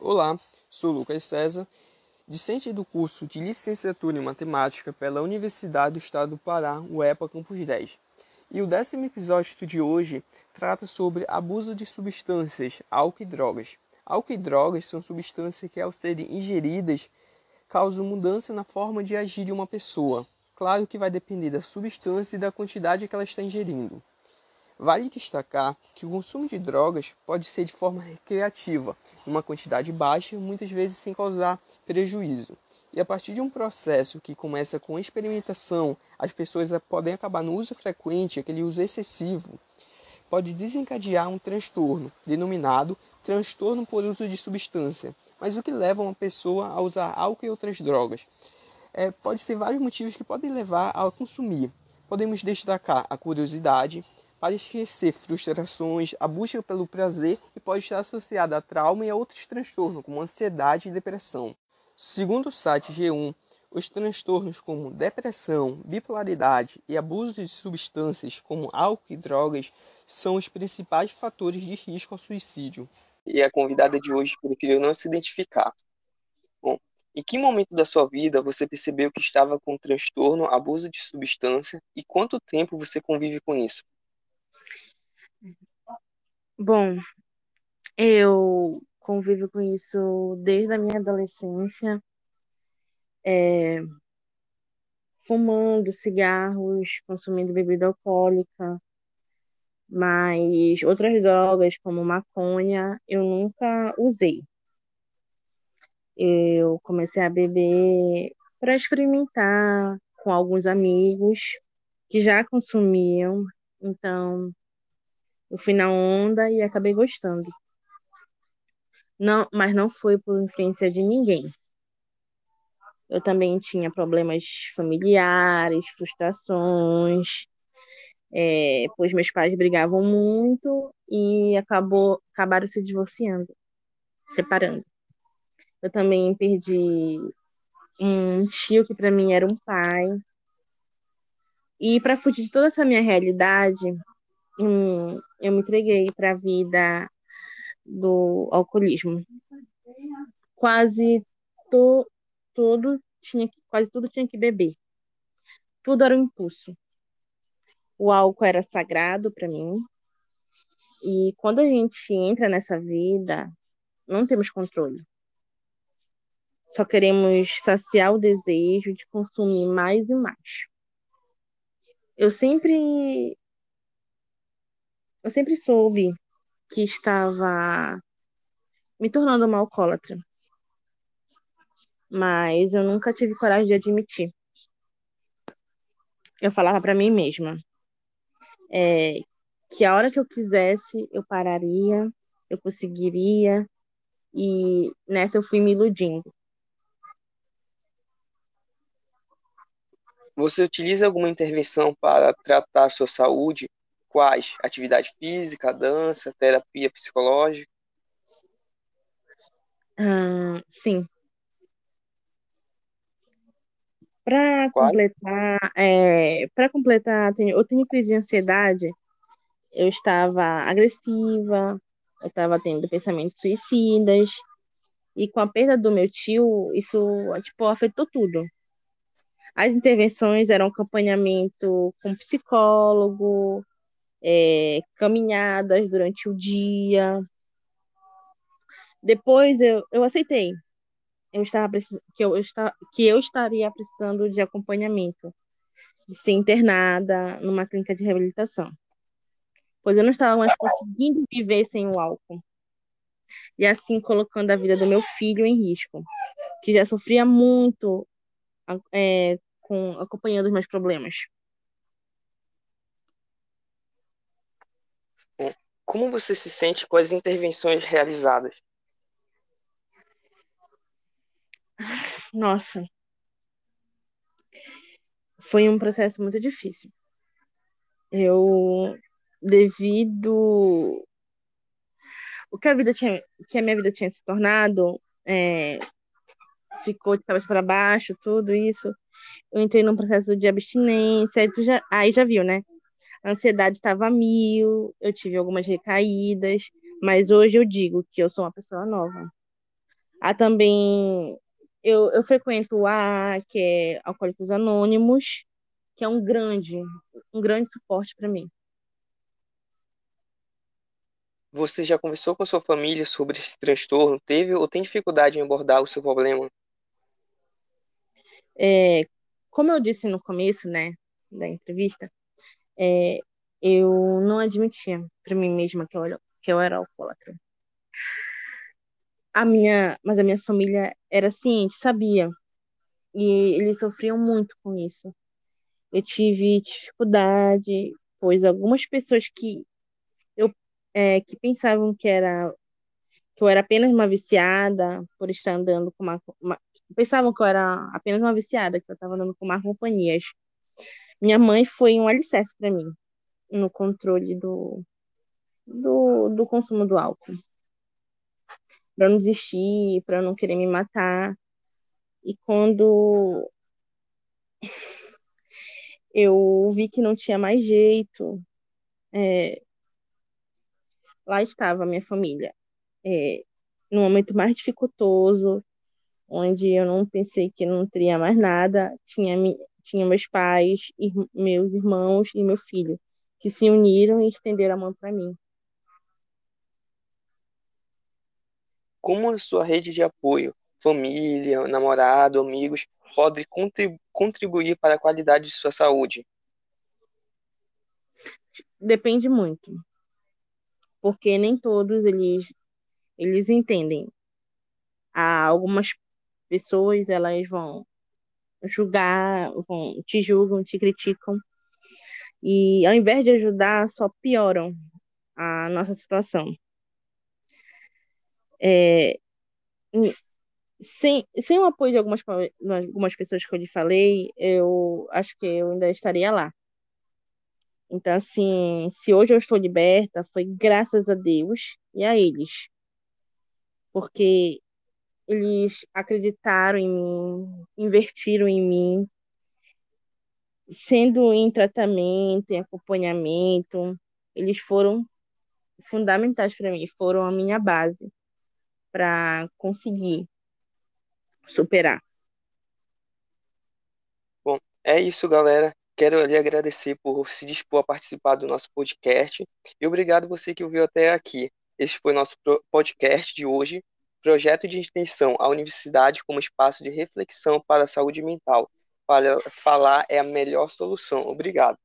Olá, sou Lucas César, discente do curso de Licenciatura em Matemática pela Universidade do Estado do Pará, UEPA Campus 10. E o décimo episódio de hoje trata sobre abuso de substâncias, álcool e drogas. Álcool e drogas são substâncias que, ao serem ingeridas, causam mudança na forma de agir de uma pessoa. Claro que vai depender da substância e da quantidade que ela está ingerindo. Vale destacar que o consumo de drogas pode ser de forma recreativa, em uma quantidade baixa, muitas vezes sem causar prejuízo. E a partir de um processo que começa com experimentação, as pessoas podem acabar no uso frequente, aquele uso excessivo, pode desencadear um transtorno, denominado transtorno por uso de substância. Mas o que leva uma pessoa a usar álcool e outras drogas? É, pode ser vários motivos que podem levar a consumir. Podemos destacar a curiosidade, para esquecer frustrações, a busca pelo prazer e pode estar associada a trauma e a outros transtornos, como ansiedade e depressão. Segundo o site G1, os transtornos como depressão, bipolaridade e abuso de substâncias como álcool e drogas são os principais fatores de risco ao suicídio. E a convidada de hoje preferiu não se identificar. Bom, em que momento da sua vida você percebeu que estava com transtorno, abuso de substância e quanto tempo você convive com isso? Bom, eu convivo com isso desde a minha adolescência, é, fumando cigarros, consumindo bebida alcoólica, mas outras drogas, como maconha, eu nunca usei. Eu comecei a beber para experimentar com alguns amigos que já consumiam, então eu fui na onda e acabei gostando. Não, mas não foi por influência de ninguém. Eu também tinha problemas familiares, frustrações, é, pois meus pais brigavam muito e acabou, acabaram se divorciando, separando. Eu também perdi um tio que para mim era um pai. E para fugir de toda essa minha realidade, eu me entreguei para a vida do alcoolismo. Quase to, todo tinha quase tudo tinha que beber. Tudo era um impulso. O álcool era sagrado para mim. E quando a gente entra nessa vida, não temos controle. Só queremos saciar o desejo de consumir mais e mais. Eu sempre eu sempre soube que estava me tornando uma alcoólatra. Mas eu nunca tive coragem de admitir. Eu falava para mim mesma é, que a hora que eu quisesse, eu pararia, eu conseguiria, e nessa eu fui me iludindo. Você utiliza alguma intervenção para tratar sua saúde Quais? Atividade física, dança, terapia psicológica? Ah, sim. Para completar, é, para completar, eu tenho crise de ansiedade. Eu estava agressiva, eu estava tendo pensamentos suicidas, e com a perda do meu tio, isso tipo afetou tudo. As intervenções eram acompanhamento com psicólogo, é, caminhadas durante o dia. Depois eu, eu aceitei. Eu estava que eu, está, que eu estaria precisando de acompanhamento, de ser internada numa clínica de reabilitação. Pois eu não estava mais conseguindo viver sem o álcool. E assim colocando a vida do meu filho em risco, que já sofria muito é, com acompanhando os meus problemas. Como você se sente com as intervenções realizadas? Nossa, foi um processo muito difícil. Eu, devido o que a vida tinha, que a minha vida tinha se tornado, é, ficou de cabeça para baixo, tudo isso. Eu entrei num processo de abstinência, aí, já, aí já viu, né? A ansiedade estava mil, eu tive algumas recaídas, mas hoje eu digo que eu sou uma pessoa nova. Há também. Eu, eu frequento o AA, que é Alcoólicos Anônimos, que é um grande, um grande suporte para mim. Você já conversou com sua família sobre esse transtorno? Teve ou tem dificuldade em abordar o seu problema? É, como eu disse no começo, né, da entrevista, é, eu não admitia para mim mesma que eu, era, que eu era alcoólatra. A minha, mas a minha família era ciente, sabia, e eles sofriam muito com isso. Eu tive dificuldade, pois algumas pessoas que eu é, que pensavam que era que eu era apenas uma viciada por estar andando com uma, uma pensavam que eu era apenas uma viciada, que eu estava andando com má companhias. Minha mãe foi um alicerce para mim no controle do, do, do consumo do álcool. Para não desistir, para não querer me matar. E quando eu vi que não tinha mais jeito, é, lá estava a minha família. É, no momento mais dificultoso, onde eu não pensei que não teria mais nada, tinha, tinha meus pais, meus irmãos e meu filho, que se uniram e estenderam a mão para mim. Como a sua rede de apoio, família, namorado, amigos, pode contribuir para a qualidade de sua saúde? Depende muito, porque nem todos eles eles entendem. Há algumas pessoas, elas vão julgar, te julgam, te criticam. E ao invés de ajudar, só pioram a nossa situação. É, sem, sem o apoio de algumas, algumas pessoas que eu lhe falei, eu acho que eu ainda estaria lá. Então, assim, se hoje eu estou liberta, foi graças a Deus e a eles. Porque eles acreditaram em mim, investiram em mim, sendo em tratamento, em acompanhamento, eles foram fundamentais para mim, foram a minha base para conseguir superar. Bom, é isso, galera. Quero lhe agradecer por se dispor a participar do nosso podcast e obrigado você que ouviu até aqui. Esse foi nosso podcast de hoje projeto de extensão à universidade como espaço de reflexão para a saúde mental. Para falar é a melhor solução. Obrigado.